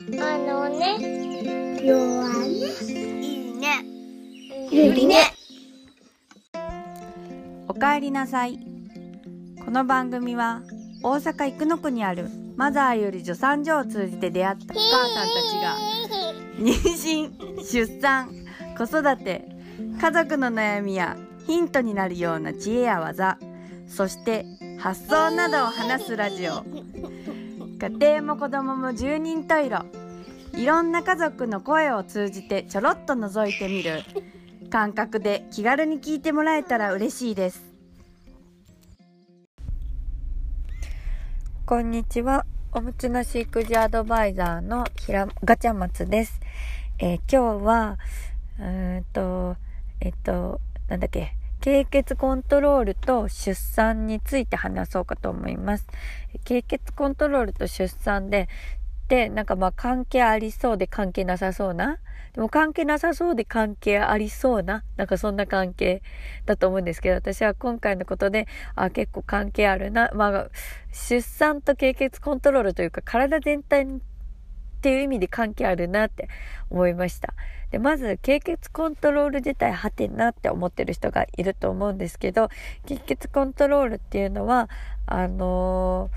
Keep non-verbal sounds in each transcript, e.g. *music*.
あのね、弱ね。いいね。ゆりね。おかえりなさい。この番組は大阪生野区にあるマザーより助産所を通じて出会ったお母さんたちが妊娠、出産、子育て、家族の悩みやヒントになるような知恵や技、そして発想などを話すラジオ。家庭も子供も十人十色。いろんな家族の声を通じてちょろっと覗いてみる感覚で気軽に聞いてもらえたら嬉しいです。こんにちは。おむつなし育児アドバイザーのひらガチャ松です。えー今日は、うんと、えっと、なんだっけ、経血コントロールと出産について話そうかと思います。経血コントロールと出産で、で、なんかまあ関係ありそうで関係なさそうな、でも関係なさそうで関係ありそうな、なんかそんな関係だと思うんですけど、私は今回のことで、あ、結構関係あるな。まあ、出産と経血コントロールというか、体全体っていう意味で関係あるなって思いました。で、まず、経血コントロール自体はてなって思ってる人がいると思うんですけど、経血コントロールっていうのは、あの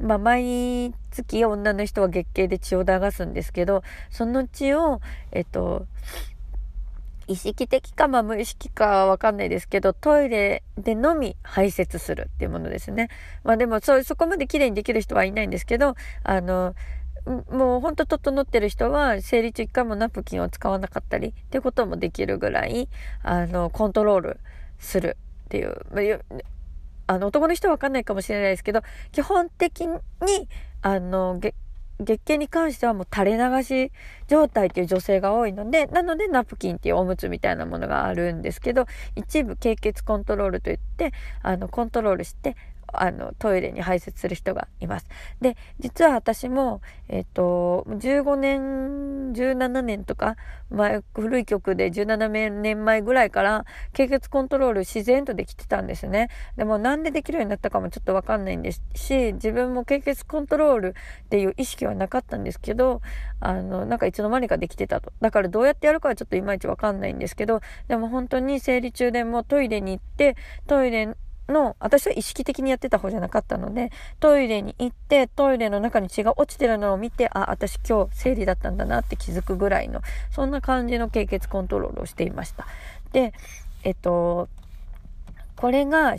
ーまあ、毎月女の人は月経で血を流すんですけど、その血を、えっと、意識的か、まあ、無意識かはわかんないですけど、トイレでのみ排泄するっていうものですね。まあでも、そ、そこまで綺麗にできる人はいないんですけど、あの、もうほんと整ってる人は生理中一回もナプキンを使わなかったりっていうこともできるぐらい、あの、コントロールする。っていう、あの、男の人はわかんないかもしれないですけど、基本的に、あの、月経に関してはもう垂れ流し状態っていう女性が多いので、なのでナプキンっていうおむつみたいなものがあるんですけど、一部経血コントロールといって、あの、コントロールして、あの、トイレに排泄する人がいます。で、実は私も、えっ、と、15年、17年とか、前、古い曲で17年前ぐらいから、経血コントロール自然とできてたんですね。でもなんでできるようになったかもちょっとわかんないんですし、自分も経血コントロールっていう意識はなかったんですけど、あの、なんかいつの間にかできてたと。だからどうやってやるかはちょっといまいちわかんないんですけど、でも本当に生理中でもトイレに行って、トイレの、私は意識的にやってた方じゃなかったので、トイレに行って、トイレの中に血が落ちてるのを見て、あ、私今日生理だったんだなって気づくぐらいの、そんな感じの経血コントロールをしていました。で、えっと、これが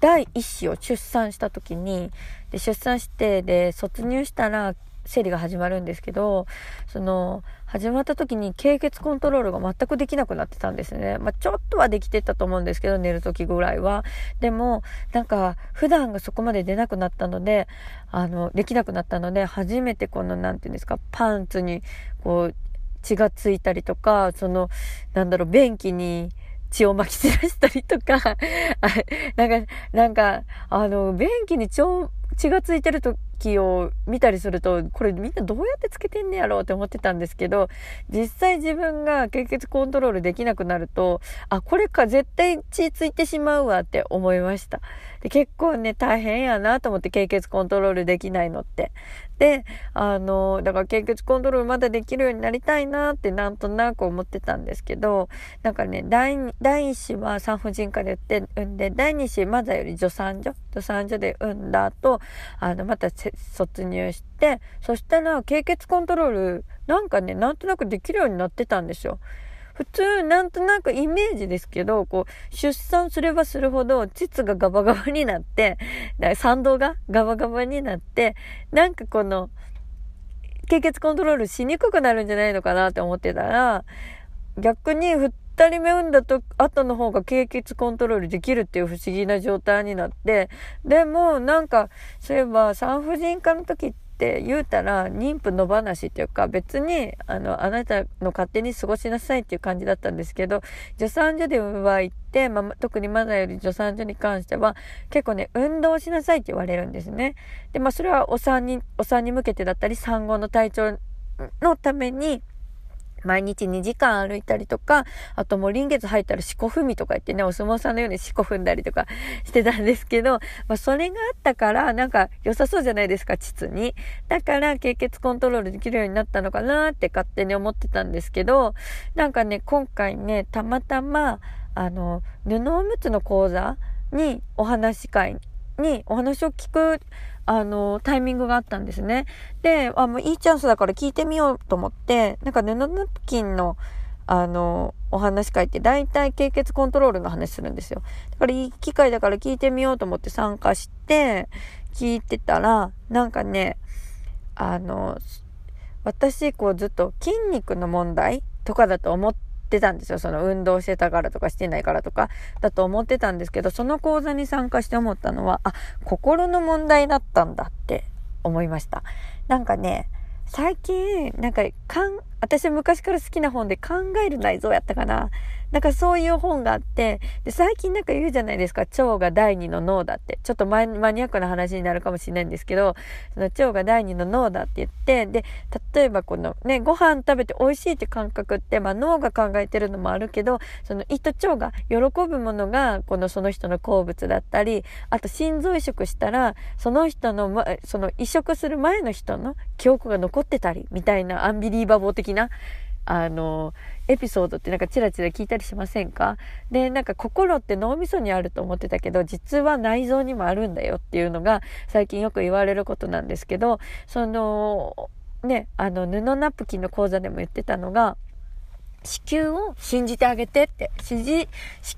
第一子を出産した時に、で出産して、で、卒乳したら、生理が始まるんですけど、その、始まった時に経血コントロールが全くできなくなってたんですね。まあ、ちょっとはできてたと思うんですけど、寝る時ぐらいは。でも、なんか、普段がそこまで出なくなったので、あの、できなくなったので、初めてこの、なんていうんですか、パンツに、こう、血がついたりとか、その、なんだろう、便器に血を巻き散らしたりとか、*laughs* あなんか、なんか、あの、便器に血を、血がついてると時を見たりすると、これみんなどうやってつけてんねやろうって思ってたんですけど、実際自分が経血コントロールできなくなると、あ、これか絶対血ついてしまうわって思いました。で結構ね、大変やなと思って経血コントロールできないのって。で、あの、だから経血コントロールまだできるようになりたいなってなんとなく思ってたんですけど、なんかね、第二第一子は産婦人科で産って、産んで、第二子マザより助産所、助産所で産んだ後、あの、またせ卒乳して、そしたら経血コントロール、なんかね、なんとなくできるようになってたんですよ。普通、なんとなくイメージですけど、こう、出産すればするほど、膣がガバガバになって、だ産道がガバガバになって、なんかこの、経血コントロールしにくくなるんじゃないのかなって思ってたら、逆に二人目産んだと後の方が経血コントロールできるっていう不思議な状態になって、でもなんか、そういえば産婦人科の時って言うたら妊婦の話っていうか別にあのあなたの勝手に過ごしなさいっていう感じだったんですけど助産所で産む場合って、まあ、特にマナより助産所に関しては結構ね運動しなさいって言われるんですね。でまあそれはお産にお産に向けてだったり産後の体調のために毎日2時間歩いたりとか、あともう臨月入ったら四股踏みとか言ってね、お相撲さんのように四股踏んだりとかしてたんですけど、まあそれがあったからなんか良さそうじゃないですか、膣に。だから経血コントロールできるようになったのかなって勝手に思ってたんですけど、なんかね、今回ね、たまたま、あの、布おむつの講座にお話し会にお話を聞くあの、タイミングがあったんですね。で、あ、もういいチャンスだから聞いてみようと思って、なんか布ナプキンの、あの、お話書いて、大体経血コントロールの話するんですよ。だからいい機会だから聞いてみようと思って参加して、聞いてたら、なんかね、あの、私、こうずっと筋肉の問題とかだと思ってってたんですよ。その運動してたからとかしてないからとかだと思ってたんですけど、その講座に参加して思ったのは、あ、心の問題だったんだって思いました。なんかね、最近、なんか、かん、私は昔から好きな本で考える内臓やったかな。なんかそういう本があって、で、最近なんか言うじゃないですか、腸が第二の脳だって。ちょっとマニアックな話になるかもしれないんですけど、その腸が第二の脳だって言って、で、例えばこのね、ご飯食べて美味しいって感覚って、まあ脳が考えてるのもあるけど、その胃と腸が喜ぶものが、このその人の好物だったり、あと心臓移植したら、その人の、ま、その移植する前の人の記憶が残ってたり、みたいなアンビリーバボー的な、あの、エピソードってなんかチラチラ聞いたりしませんか？で、なんか心って脳みそにあると思ってたけど、実は内臓にもあるんだよっていうのが最近よく言われることなんですけど、その、ね、あの、布ナプキンの講座でも言ってたのが、子宮を信じてあげてって、子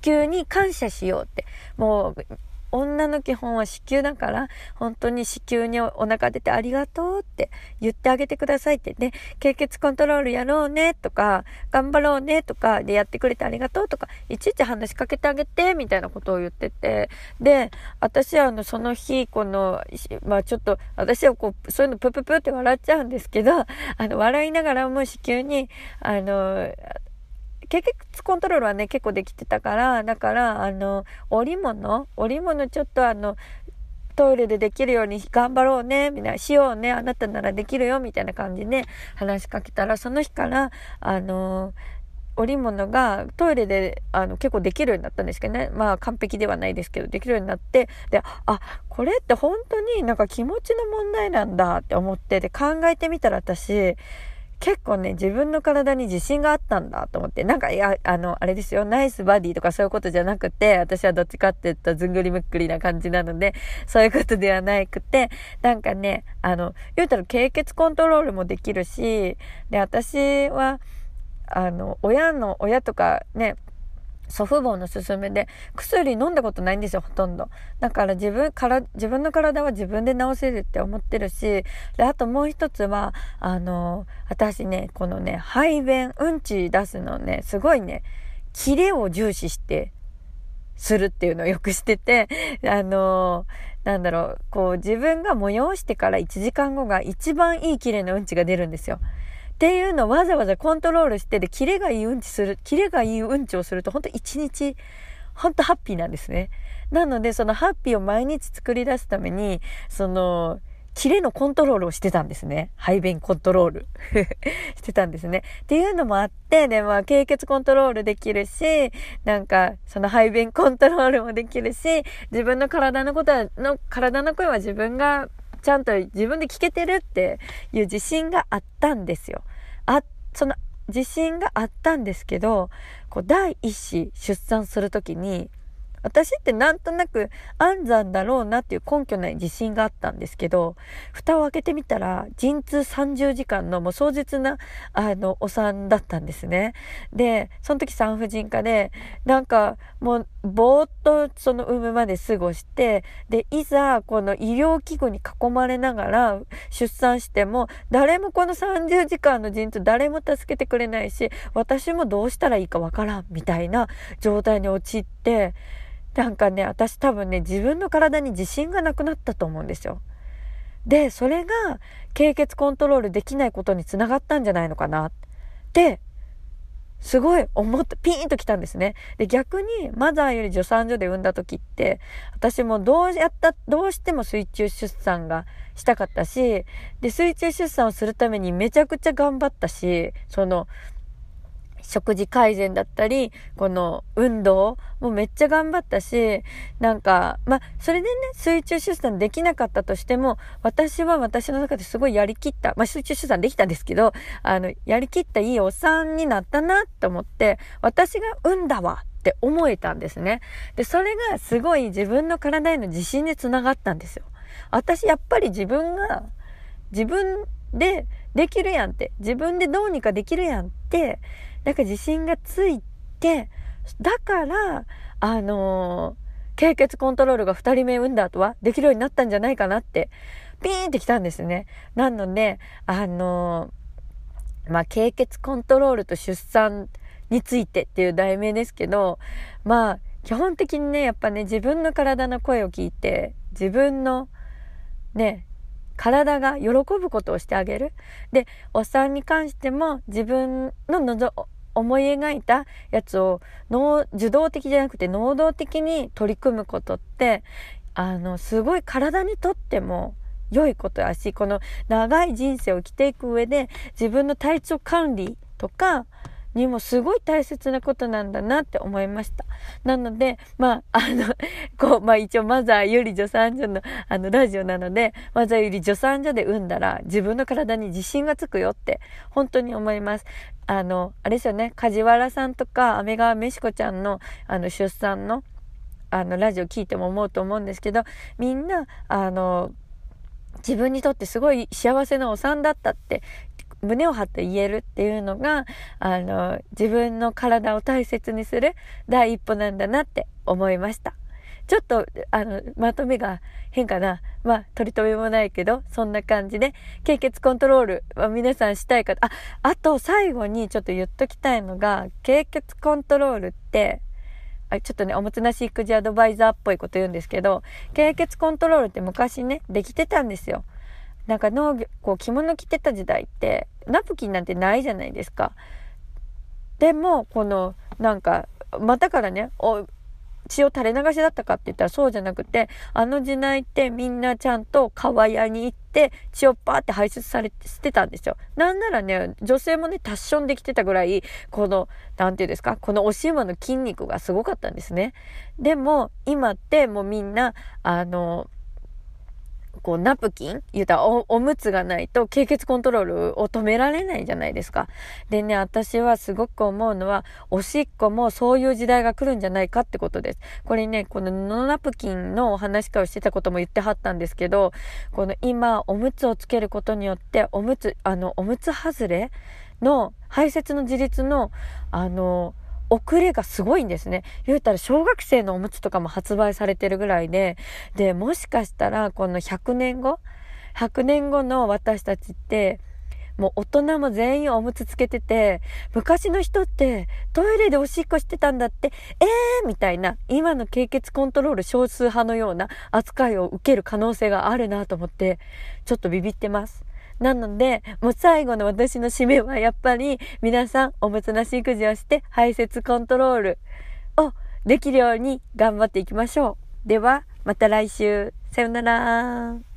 宮に感謝しようって、もう、女の基本は子宮だから、本当に子宮にお腹出てありがとうって言ってあげてくださいって。で、経血コントロールやろうねとか、頑張ろうねとか、でやってくれてありがとうとか、いちいち話しかけてあげて、みたいなことを言ってて。で、私はあの、その日、この、まあちょっと、私はこう、そういうのプププって笑っちゃうんですけど、あの、笑いながらも子宮に、あの、血血コントロールはね、結構できてたから、だから、あの、織物織物ちょっとあの、トイレでできるように頑張ろうね、みたいな、しようね、あなたならできるよ、みたいな感じで話しかけたら、その日から、あの、織物がトイレであの結構できるようになったんですけどね。まあ完璧ではないですけど、できるようになって、で、あ、これって本当になんか気持ちの問題なんだって思って、で考えてみたら私、結構ね、自分の体に自信があったんだと思って、なんか、いや、あの、あれですよ、ナイスバディとかそういうことじゃなくて、私はどっちかって言ったらずんぐりむっくりな感じなので、そういうことではなくて、なんかね、あの、言うたら経血コントロールもできるし、で、私は、あの、親の、親とかね、祖父母の勧めで、薬飲んだことないんですよ、ほとんど。だから自分から、自分の体は自分で治せるって思ってるし、で、あともう一つは、あの、私ね、このね、排便、うんち出すのね、すごいね、キレを重視して、するっていうのをよくしてて、*laughs* あのなんだろう、こう自分が催してから1時間後が一番いい綺麗なうんちが出るんですよ。っていうのをわざわざコントロールして、で、キレがいいうんちする、キレがいいうんちをすると、ほんと一日、ほんとハッピーなんですね。なので、そのハッピーを毎日作り出すために、その、キレのコントロールをしてたんですね。排便コントロール *laughs* してたんですね。っていうのもあって、で、まあ、経血コントロールできるし、なんか、その排便コントロールもできるし、自分の体のことは、の、体の声は自分がちゃんと自分で聞けてるっていう自信があったんですよ。あ、その自信があったんですけど、こう第一子出産するときに、私ってなんとなく安産だろうなっていう根拠ない自信があったんですけど、蓋を開けてみたら、陣痛30時間のもう壮絶な、あの、お産だったんですね。で、その時産婦人科で、なんかもう、ぼーっとその産むまで過ごして、で、いざこの医療器具に囲まれながら出産しても、誰もこの30時間の陣痛誰も助けてくれないし、私もどうしたらいいかわからんみたいな状態に陥って、なんかね、私多分ね、自分の体に自信がなくなったと思うんですよ。で、それが、経血コントロールできないことにつながったんじゃないのかなって、すごい思った、ピーンと来たんですね。で、逆に、マザーより助産所で産んだ時って、私もどうやった、どうしても水中出産がしたかったし、で、水中出産をするためにめちゃくちゃ頑張ったし、その、食事改善だったり、この運動もめっちゃ頑張ったし、なんか、まあ、それでね、水中出産できなかったとしても、私は私の中ですごいやりきった、まあ、水中出産できたんですけど、あの、やりきったいいお産になったなって思って、私が産んだわって思えたんですね。で、それがすごい自分の体への自信につながったんですよ。私やっぱり自分が、自分でできるやんって、自分でどうにかできるやんって、なんか自信がついて、だから、あのー、経血コントロールが2人目産んだ後はできるようになったんじゃないかなって、ピーンってきたんですね。なので、あのー、まあ、経血コントロールと出産についてっていう題名ですけど、まあ、基本的にね、やっぱね、自分の体の声を聞いて、自分のね、体が喜ぶことをしてあげる。で、お産に関しても自分ののぞ思い描いたやつを脳受動的じゃなくて能動的に取り組むことってあのすごい体にとっても良いことやしこの長い人生を生きていく上で自分の体調管理とかにもすごい大切なことなんだなって思いました。なので、まあ、あの、*laughs* こう、まあ一応マザーより助産所のあのラジオなので、マザーより助産所で産んだら自分の体に自信がつくよって本当に思います。あの、あれですよね、梶原さんとか、飴川めしこちゃんのあの出産のあのラジオ聞いても思うと思うんですけど、みんな、あの、自分にとってすごい幸せなお産だったって胸を張って言えるっていうのが、あの、自分の体を大切にする第一歩なんだなって思いました。ちょっと、あの、まとめが変かな。まあ、取り留めもないけど、そんな感じで、経血コントロールは皆さんしたいかあ、あと最後にちょっと言っときたいのが、経血コントロールって、あちょっとね、おもつなし育児アドバイザーっぽいこと言うんですけど、経血コントロールって昔ね、できてたんですよ。なんか農業、こう着物着てた時代って、ナプキンなんてないじゃないですか。でも、この、なんか、またからね、お、血を垂れ流しだったかって言ったらそうじゃなくて、あの時代ってみんなちゃんと川屋に行って血をパーって排出されて、捨てたんですよ。なんならね、女性もね、タッションできてたぐらい、この、なんていうんですか、このおしまの筋肉がすごかったんですね。でも、今ってもうみんな、あの、こう、ナプキン？言うたらお、おむつがないと、経血コントロールを止められないじゃないですか。でね、私はすごく思うのは、おしっこもそういう時代が来るんじゃないかってことです。これね、この布ナプキンのお話し会をしてたことも言ってはったんですけど、この今、おむつをつけることによって、おむつ、あの、おむつ外れの排泄の自立の、あの、遅れがすごいんですね。言うたら小学生のおむつとかも発売されてるぐらいで、で、もしかしたらこの100年後 ?100 年後の私たちって、もう大人も全員おむつつけてて、昔の人ってトイレでおしっこしてたんだって、えーみたいな、今の経血コントロール少数派のような扱いを受ける可能性があるなと思って、ちょっとビビってます。なので、もう最後の私の締めはやっぱり皆さんおむつなし育児をして排泄コントロールをできるように頑張っていきましょう。では、また来週。さよなら。